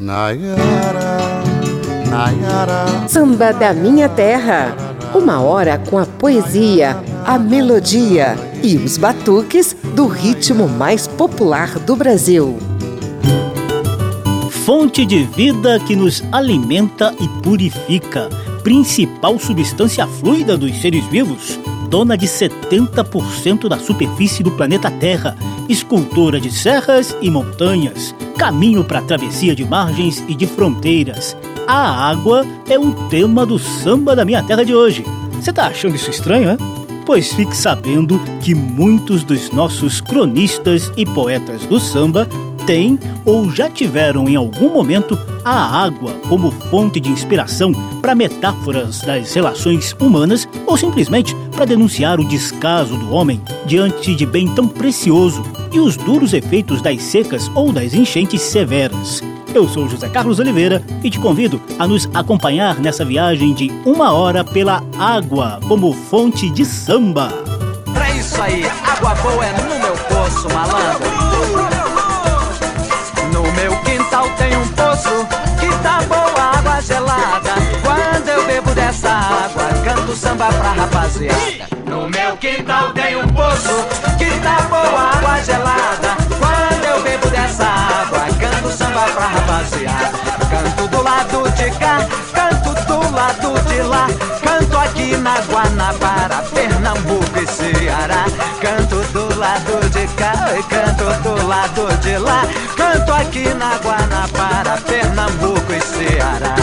Nayara, Nayara. Samba da minha terra. Uma hora com a poesia, a melodia e os batuques do ritmo mais popular do Brasil. Fonte de vida que nos alimenta e purifica, principal substância fluida dos seres vivos, dona de 70% da superfície do planeta Terra, escultora de serras e montanhas caminho para a travessia de margens e de fronteiras. A água é o tema do samba da minha terra de hoje. Você tá achando isso estranho, é? Pois fique sabendo que muitos dos nossos cronistas e poetas do samba têm ou já tiveram em algum momento a água como fonte de inspiração para metáforas das relações humanas ou simplesmente para denunciar o descaso do homem diante de bem tão precioso e os duros efeitos das secas ou das enchentes severas. Eu sou José Carlos Oliveira e te convido a nos acompanhar nessa viagem de uma hora pela água como fonte de samba. Pra isso aí, água boa é no meu poço, malandro. Tá boa água gelada. Quando eu bebo dessa água, canto samba pra rapaziada. No meu quintal tem um poço que tá boa água gelada. Quando eu bebo dessa água, canto samba pra rapaziada. Canto do lado de cá, canto do lado de lá. Canto aqui na Guanabara, Pernambuco e Ceará. Canto do lado de cá e canto do lado de lá. Canto aqui na Guanabara, Pernambuco e Ceará.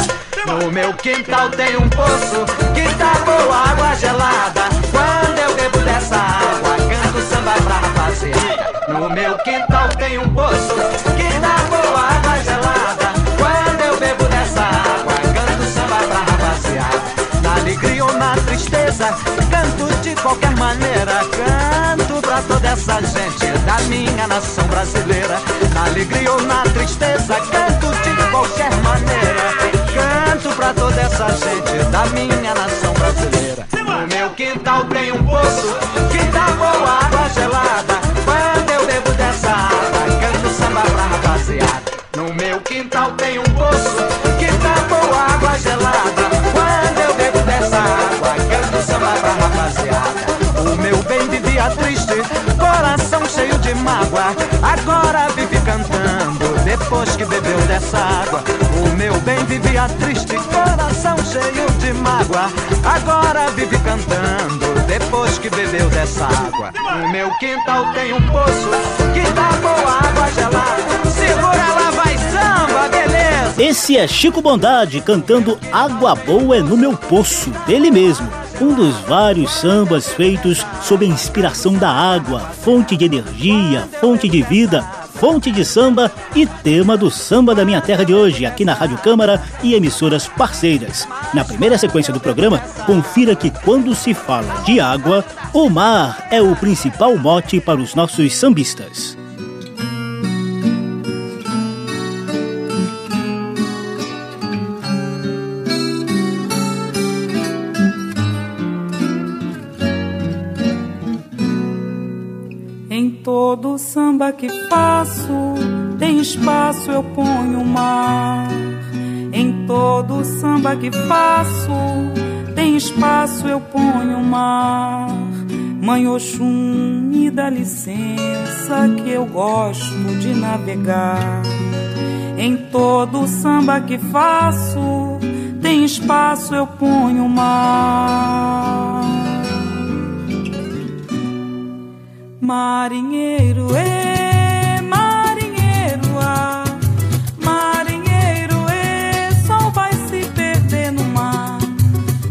No meu quintal tem um poço que tá boa água gelada. Quando eu bebo dessa água, canto samba pra rapaziada. No meu quintal tem um poço que tá boa água gelada. Quando eu bebo dessa água, canto samba pra rapaziada. Na alegria ou na tristeza, canto de qualquer maneira. Canto pra toda essa gente da minha nação brasileira. Na alegria ou na tristeza, canto de qualquer maneira canto pra toda essa gente da minha nação brasileira. No meu quintal tem um poço que tá boa água gelada. Quando eu bebo dessa água, Agora vive cantando depois que bebeu dessa água. O meu bem vivia triste, coração cheio de mágoa. Agora vive cantando depois que bebeu dessa água. No meu quintal tem um poço que dá boa água gelada. Segura lá, vai samba, beleza. Esse é Chico Bondade cantando Água Boa é no meu poço, dele mesmo um dos vários sambas feitos sob a inspiração da água, fonte de energia, fonte de vida, fonte de samba e tema do samba da minha terra de hoje, aqui na Rádio Câmara e emissoras parceiras. Na primeira sequência do programa, confira que quando se fala de água, o mar é o principal mote para os nossos sambistas. Todo samba que faço tem espaço eu ponho o mar. Em todo samba que faço tem espaço eu ponho o mar. Mãe Oxum, me dá licença que eu gosto de navegar. Em todo samba que faço tem espaço eu ponho o mar. Marinheiro, é marinheiro, ah, marinheiro, é sol vai se perder no mar.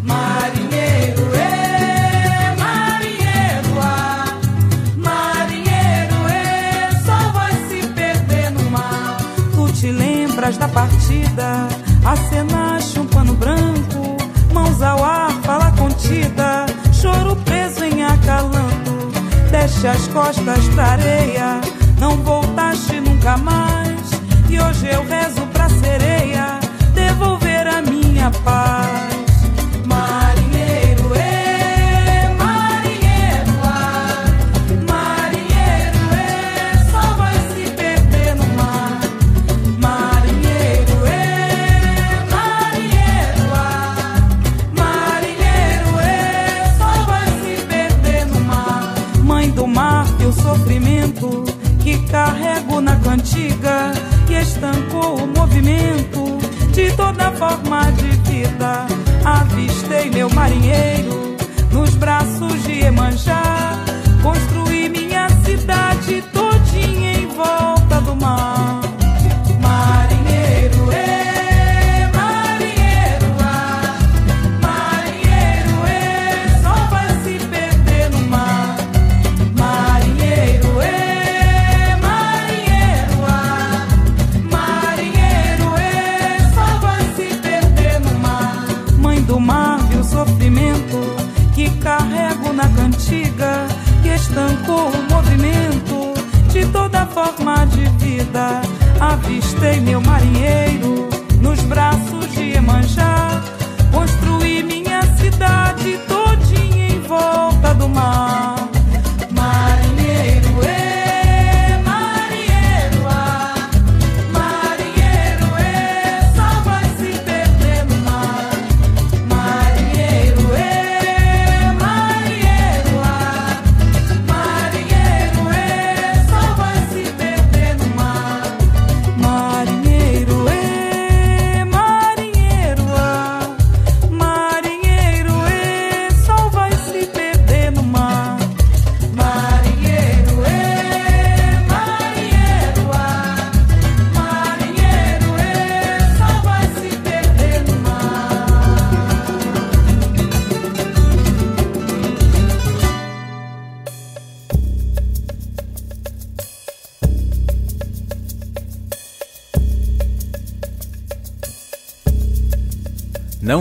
Marinheiro, é marinheiro, ah, marinheiro, é sol vai se perder no mar. Tu te lembras da partida, Deixa as costas pra areia. Não voltaste nunca mais. E hoje eu rezo pra sereia devolver a minha paz. Forma de vida. Avistei meu marinheiro nos braços de Emanjá.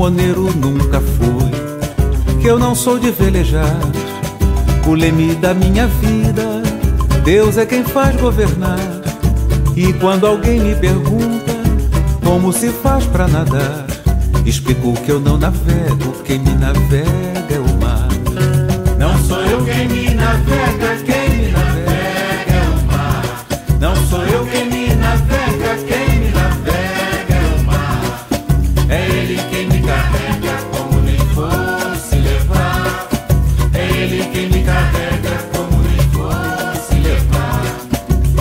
Timoneiro nunca fui, que eu não sou de velejar. O leme da minha vida, Deus é quem faz governar. E quando alguém me pergunta como se faz para nadar, explico que eu não navego, quem me navega é o mar. Não sou eu quem me navega, quem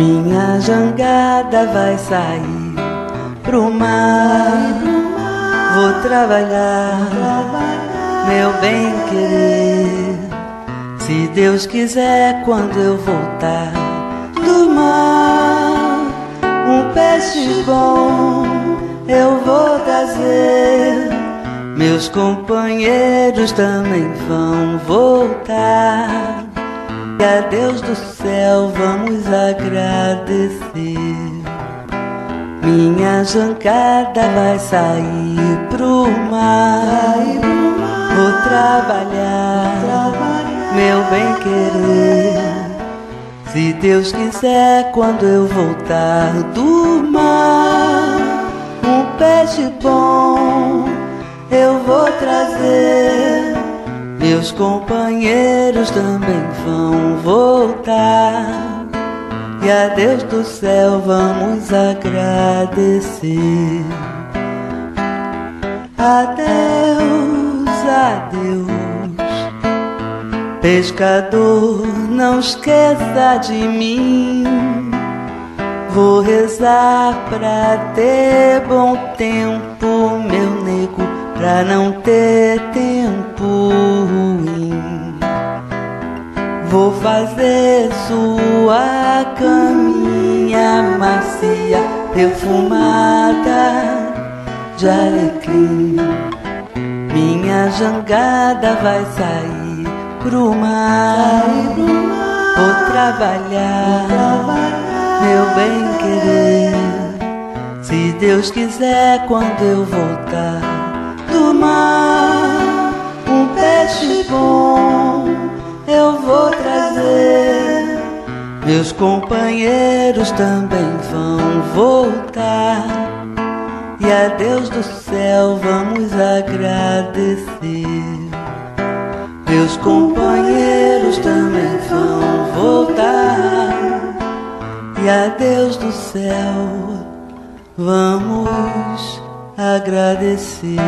Minha jangada vai sair pro mar. Vou trabalhar meu bem querer. Se Deus quiser, quando eu voltar do mar, um peixe bom eu vou trazer. Meus companheiros também vão voltar. A Deus do céu vamos agradecer. Minha jangada vai sair pro mar. Vou trabalhar, meu bem querer. Se Deus quiser, quando eu voltar do mar, um peixe bom eu vou trazer. Meus companheiros também vão voltar. E a Deus do céu vamos agradecer. Adeus, adeus, pescador, não esqueça de mim. Vou rezar pra ter bom tempo, meu nego, pra não ter tempo Vou fazer sua caminha macia, perfumada de alecrim. Minha jangada vai sair pro mar. Vou trabalhar, meu bem querer. Se Deus quiser, quando eu voltar do mar, um peixe bom eu vou trazer. Meus companheiros também vão voltar. E a Deus do céu vamos agradecer. Meus companheiros também vão voltar. E a Deus do céu vamos agradecer.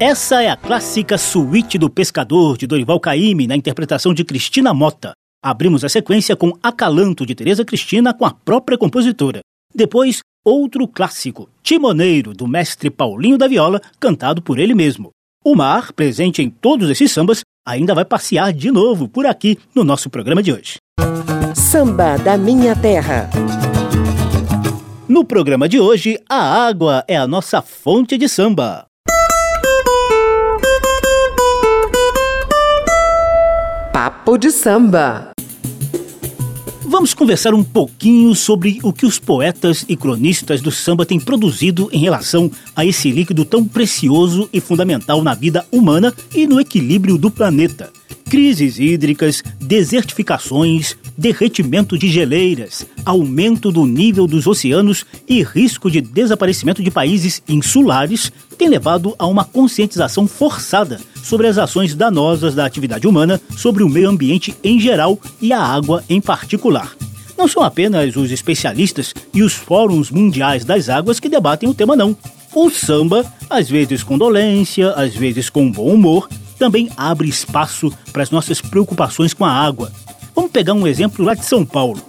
Essa é a clássica Suíte do Pescador de Dorival Caymmi na interpretação de Cristina Mota. Abrimos a sequência com Acalanto de Teresa Cristina com a própria compositora. Depois, outro clássico, Timoneiro, do mestre Paulinho da Viola, cantado por ele mesmo. O mar, presente em todos esses sambas, ainda vai passear de novo por aqui no nosso programa de hoje. Samba da Minha Terra. No programa de hoje, a água é a nossa fonte de samba. Papo de Samba. Vamos conversar um pouquinho sobre o que os poetas e cronistas do samba têm produzido em relação a esse líquido tão precioso e fundamental na vida humana e no equilíbrio do planeta. Crises hídricas, desertificações, derretimento de geleiras, aumento do nível dos oceanos e risco de desaparecimento de países insulares têm levado a uma conscientização forçada sobre as ações danosas da atividade humana sobre o meio ambiente em geral e a água em particular. Não são apenas os especialistas e os fóruns mundiais das águas que debatem o tema, não. O samba, às vezes com dolência, às vezes com bom humor, também abre espaço para as nossas preocupações com a água. Vamos pegar um exemplo lá de São Paulo.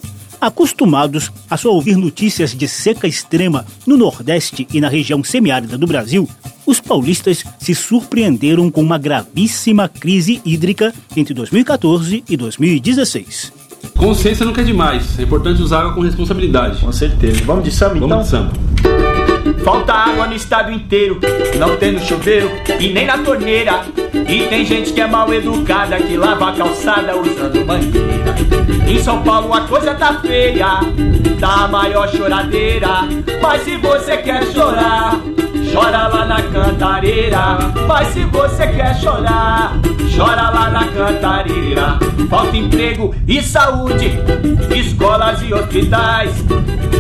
Acostumados a só ouvir notícias de seca extrema no Nordeste e na região semiárida do Brasil, os paulistas se surpreenderam com uma gravíssima crise hídrica entre 2014 e 2016. Consciência nunca é demais, é importante usar água com responsabilidade. Com certeza. Vamos de samba então? Vamos de samba. Falta água no estado inteiro, não tem no chuveiro e nem na torneira. E tem gente que é mal educada, que lava a calçada usando mangueira. Em São Paulo a coisa tá feia, tá a maior choradeira. Mas se você quer chorar, chora lá na cantareira. Mas se você quer chorar, chora lá na cantareira. Falta emprego e saúde, escolas e hospitais.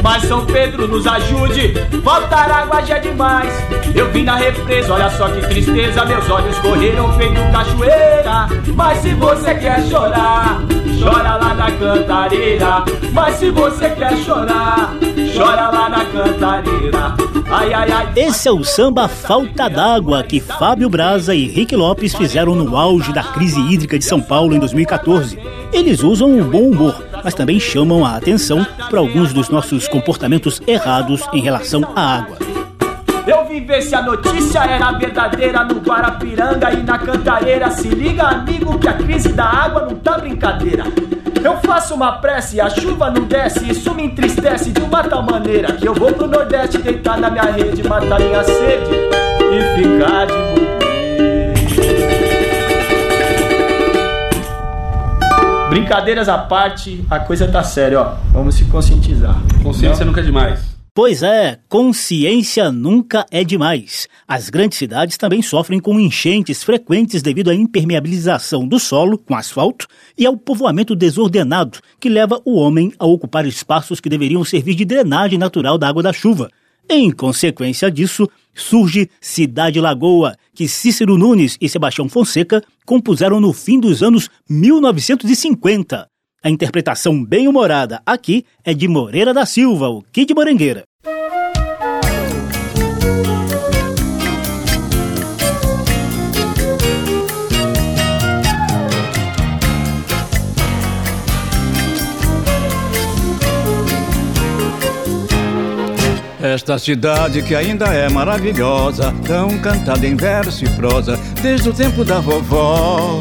Mas São Pedro nos ajude, faltar água já é demais. Eu vim na represa, olha só que tristeza, meus olhos correram feito cachoeira. Mas se você quer chorar, chora lá na cantareira. Mas se você quer chorar, chora lá na cantareira. Ai, ai, ai. Esse é o samba Falta d'Água que Fábio Braza e Rick Lopes fizeram no auge da crise hídrica de São Paulo em 2014. Eles usam o bom humor, mas também chamam a atenção para alguns dos nossos comportamentos errados em relação à água. Eu vim ver se a notícia era verdadeira no Guarapiranga e na Cantareira. Se liga, amigo, que a crise da água não tá brincadeira. Eu faço uma prece, a chuva não desce, isso me entristece de uma tal maneira que eu vou pro Nordeste deitar na minha rede, matar minha sede e ficar de Brincadeiras à parte, a coisa tá séria, ó. Vamos se conscientizar. Consciência nunca é demais. Pois é, consciência nunca é demais. As grandes cidades também sofrem com enchentes frequentes devido à impermeabilização do solo com asfalto e ao povoamento desordenado, que leva o homem a ocupar espaços que deveriam servir de drenagem natural da água da chuva. Em consequência disso, surge Cidade Lagoa, que Cícero Nunes e Sebastião Fonseca compuseram no fim dos anos 1950. A interpretação bem-humorada aqui é de Moreira da Silva, o Kid Morangueira. Esta cidade que ainda é maravilhosa, tão cantada em verso e prosa, desde o tempo da vovó.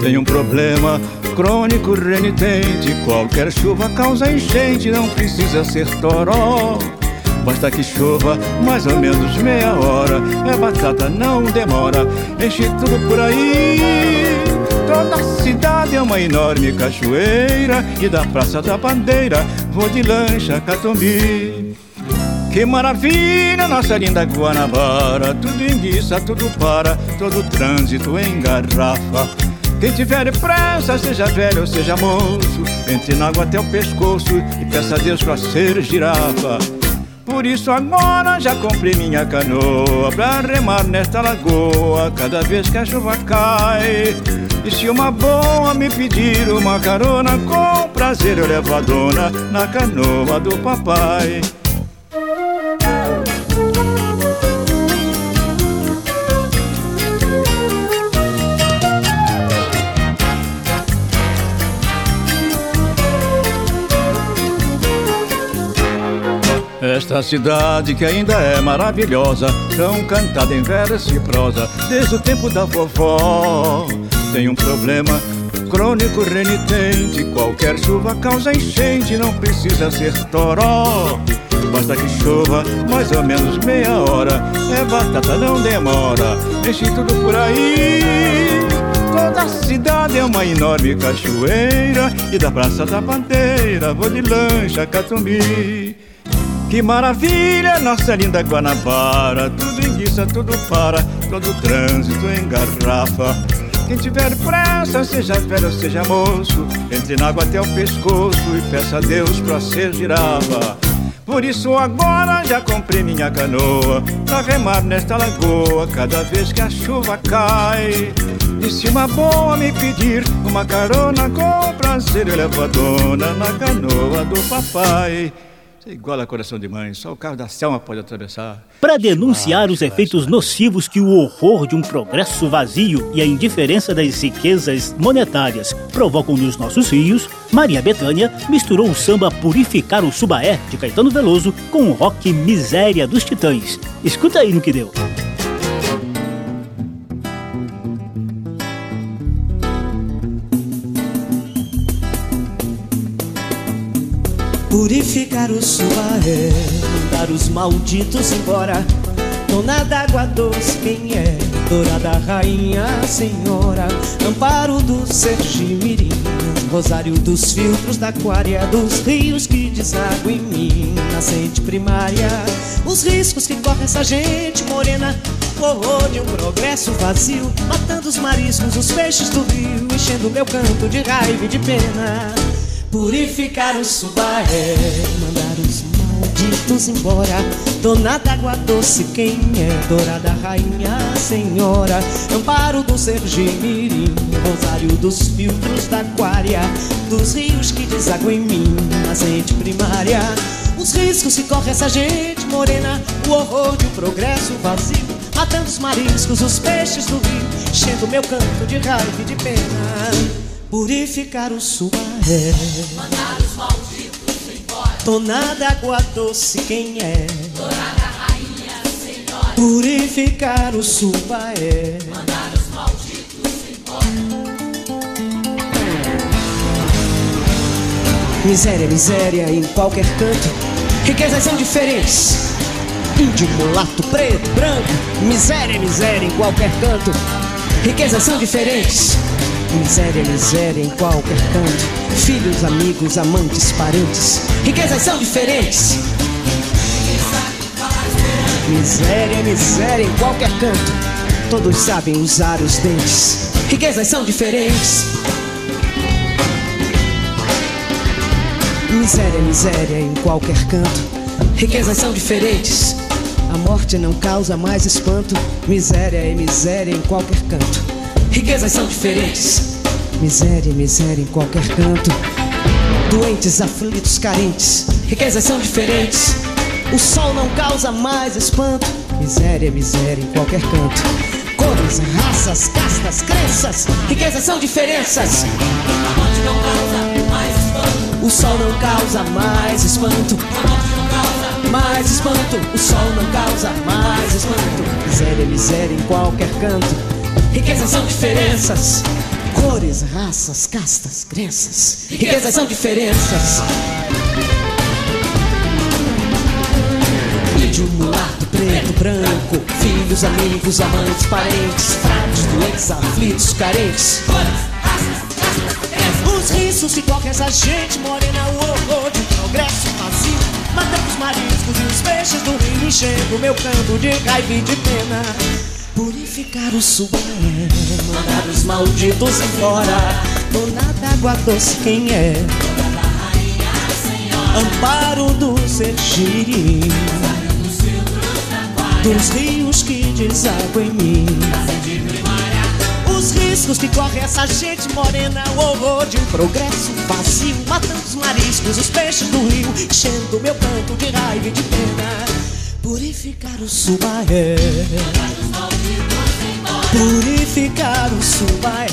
Tem um problema crônico renitente, qualquer chuva causa enchente, não precisa ser toró. Basta que chova mais ou menos meia hora, é batata, não demora, enche tudo por aí. Toda a cidade é uma enorme cachoeira, e da Praça da Bandeira vou de lancha Catumbi. Que maravilha, nossa linda Guanabara Tudo enguiça, tudo para, todo trânsito engarrafa Quem tiver pressa, seja velho ou seja moço Entre na água até o pescoço e peça a Deus pra ser girafa. Por isso agora já comprei minha canoa Pra remar nesta lagoa. Cada vez que a chuva cai E se uma boa me pedir uma carona Com prazer eu levo a dona na canoa do papai Esta cidade que ainda é maravilhosa, tão cantada em verso e prosa, desde o tempo da vovó. Tem um problema crônico renitente, qualquer chuva causa enchente, não precisa ser toró. Basta que chova mais ou menos meia hora, é batata, não demora, enche tudo por aí. Toda a cidade é uma enorme cachoeira, e da Praça da Bandeira vou de lancha Catumbi. Que maravilha, nossa linda Guanabara. Tudo enguiça, tudo para, todo trânsito engarrafa Quem tiver pressa, seja velho seja moço Entre na água até o pescoço e peça a Deus pra ser girafa por isso agora já comprei minha canoa Pra remar nesta lagoa cada vez que a chuva cai. E se uma boa me pedir uma carona com prazer Eu levo a dona na canoa do papai é igual a coração de mãe, só o carro da Selma pode atravessar. Para denunciar os efeitos nocivos que o horror de um progresso vazio e a indiferença das riquezas monetárias provocam nos nossos rios, Maria Bethânia misturou o samba Purificar o Subaé de Caetano Veloso com o rock Miséria dos Titãs. Escuta aí no que deu. Purificar o suaé, mandar os malditos embora. Dona d'água doce, quem é? Dourada rainha, senhora, amparo do Sergimirim, rosário dos filtros da aquária, dos rios que deságua em mim, nascente primária. Os riscos que corre essa gente morena, horror de um progresso vazio, matando os mariscos, os peixes do rio, enchendo meu canto de raiva e de pena. Purificar o subaé, mandar os malditos embora. Dona d'água doce, quem é? Dourada rainha, senhora. Amparo do Sergimirim, rosário dos filtros da aquária. Dos rios que desaguam em mim, nascente primária. Os riscos que corre essa gente morena, o horror de um progresso vazio. Matando os mariscos, os peixes do rio, enchendo meu canto de raiva e de pena purificar o suaré. Mandar os malditos embora. Dona d'água doce, quem é? Dourada rainha, senhora. Purificar o subaé. Mandar os malditos embora. Miséria, miséria em qualquer canto. Riquezas são diferentes. Índio, mulato, preto, branco. Miséria, miséria em qualquer canto. Riquezas são diferentes. Miséria, miséria em qualquer canto. Filhos, amigos, amantes, parentes. Riquezas são diferentes. Miséria, miséria em qualquer canto. Todos sabem usar os dentes. Riquezas são diferentes. Miséria, miséria em qualquer canto. Riquezas são diferentes. A morte não causa mais espanto. Miséria é miséria em qualquer canto. Riquezas são diferentes. Miséria, miséria em qualquer canto. Doentes, aflitos, carentes. Riquezas são diferentes. O sol não causa mais espanto. Miséria, miséria em qualquer canto. Cores, raças, castas, crenças. Riquezas são diferenças. A morte não causa mais espanto. O sol não causa mais espanto. A morte não causa mais espanto. O sol não causa mais espanto. Miséria, miséria em qualquer canto. Riquezas são diferenças. Cores, raças, castas, crenças. Riquezas são diferenças. Índio, mulato, preto, branco. Filhos, amigos, amantes, parentes. Frades, doentes, aflitos, carentes. Os risos que correm essa gente morena, o horror de progresso vazio. Matando os mariscos e os peixes do rio, enchendo meu canto de raiva e de pena. Purificar o subaé, mandar os malditos embora. Dona d'água doce, quem é? Amparo do Sergiri, dos rios que desaguam em mim. Os riscos que corre essa gente morena, o horror de um progresso vazio, matando os mariscos, os peixes do rio, enchendo meu canto de raiva e de pena. Purificar o subaé. Purificar o subaé.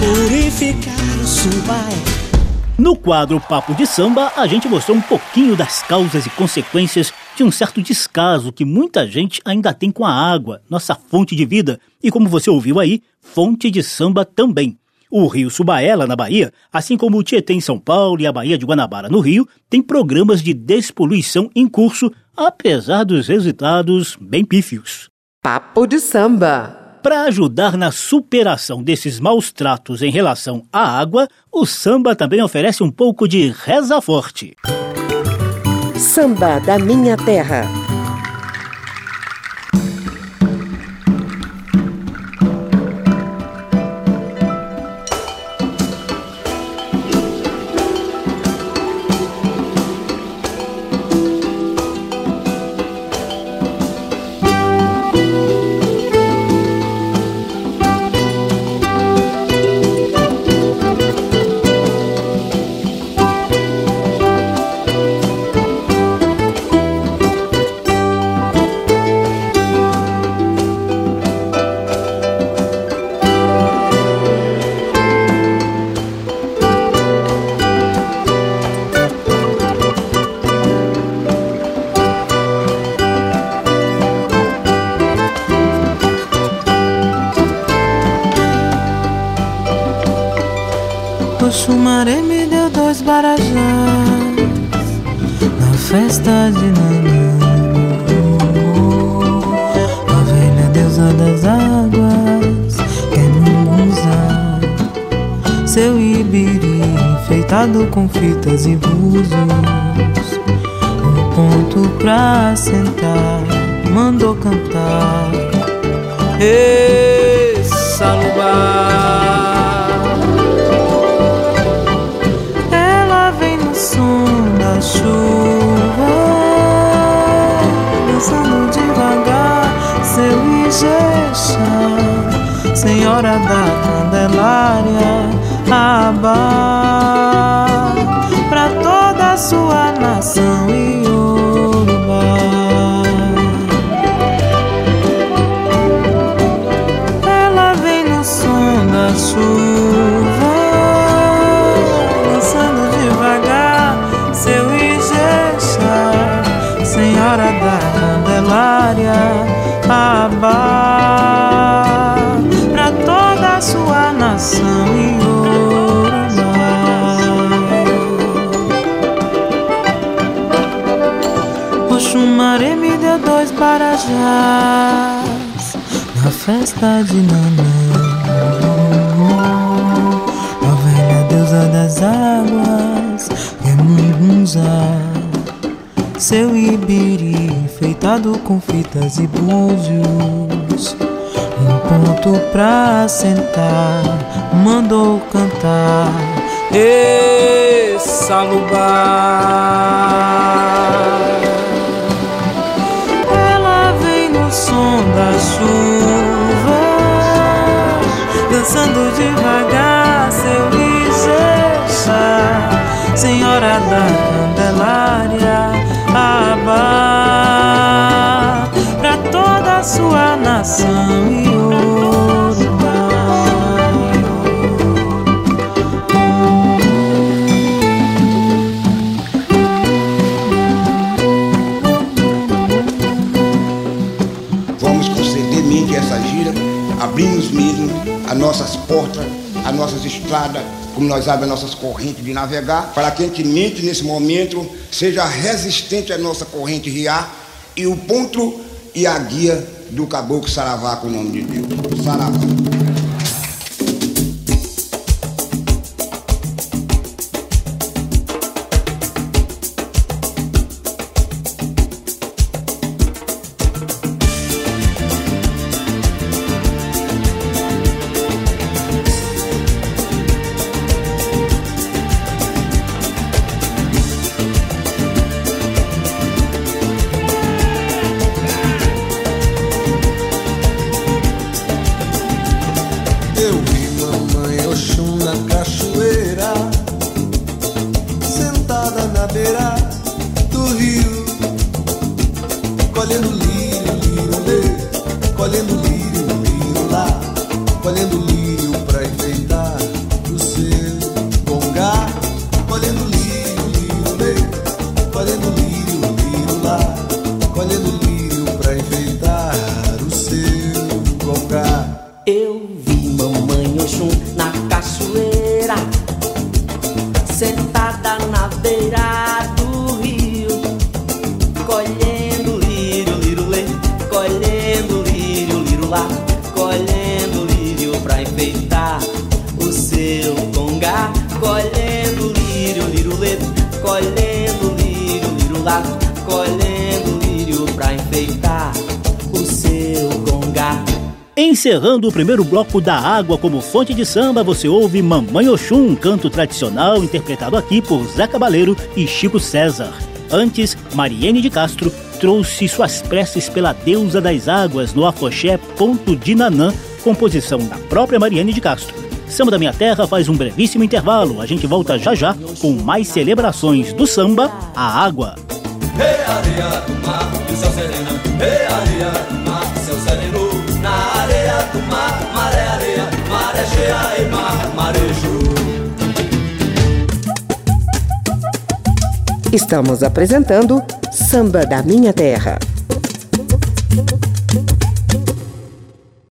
Purificar o subaé. No quadro Papo de Samba, a gente mostrou um pouquinho das causas e consequências de um certo descaso que muita gente ainda tem com a água, nossa fonte de vida, e como você ouviu aí, fonte de samba também. O Rio Subaela, na Bahia, assim como o Tietê em São Paulo e a Baía de Guanabara, no Rio, tem programas de despoluição em curso, apesar dos resultados bem pífios. Papo de Samba para ajudar na superação desses maus tratos em relação à água, o samba também oferece um pouco de reza forte. Samba da Minha Terra. Fitas e búzios. Um ponto pra sentar Mandou cantar. Ei, salubar chuva, dançando devagar, seu Ijexá, Senhora da Candelária, Abá, sua nação Oxumaré me deu dois barajás na festa de Nanã. A velha deusa das águas, Emungunzá seu ibiri enfeitado com fitas e búzios. Um ponto pra sentar, mandou cantar. E salubar. Dançando devagar seu Isexa, Senhora da Candelária Abá para toda a sua nação e as portas, as nossas estradas como nós abrimos nossas correntes de navegar, para que a gente mente nesse momento seja resistente à nossa corrente riar e o ponto e a guia do caboclo Saravá com o nome de Deus. Saravá. Encerrando o primeiro bloco da água como fonte de samba, você ouve Mamãe Oxum, um canto tradicional interpretado aqui por Zé Cabaleiro e Chico César. Antes, Mariene de Castro trouxe suas preces pela deusa das águas no afoxé Ponto de Nanã, composição da própria Mariene de Castro. Samba da Minha Terra faz um brevíssimo intervalo. A gente volta já já com mais celebrações do samba, a água. Hey, do mar, do céu areia do mar, maré, areia, maré cheia e mar, marejo. Estamos apresentando Samba da Minha Terra.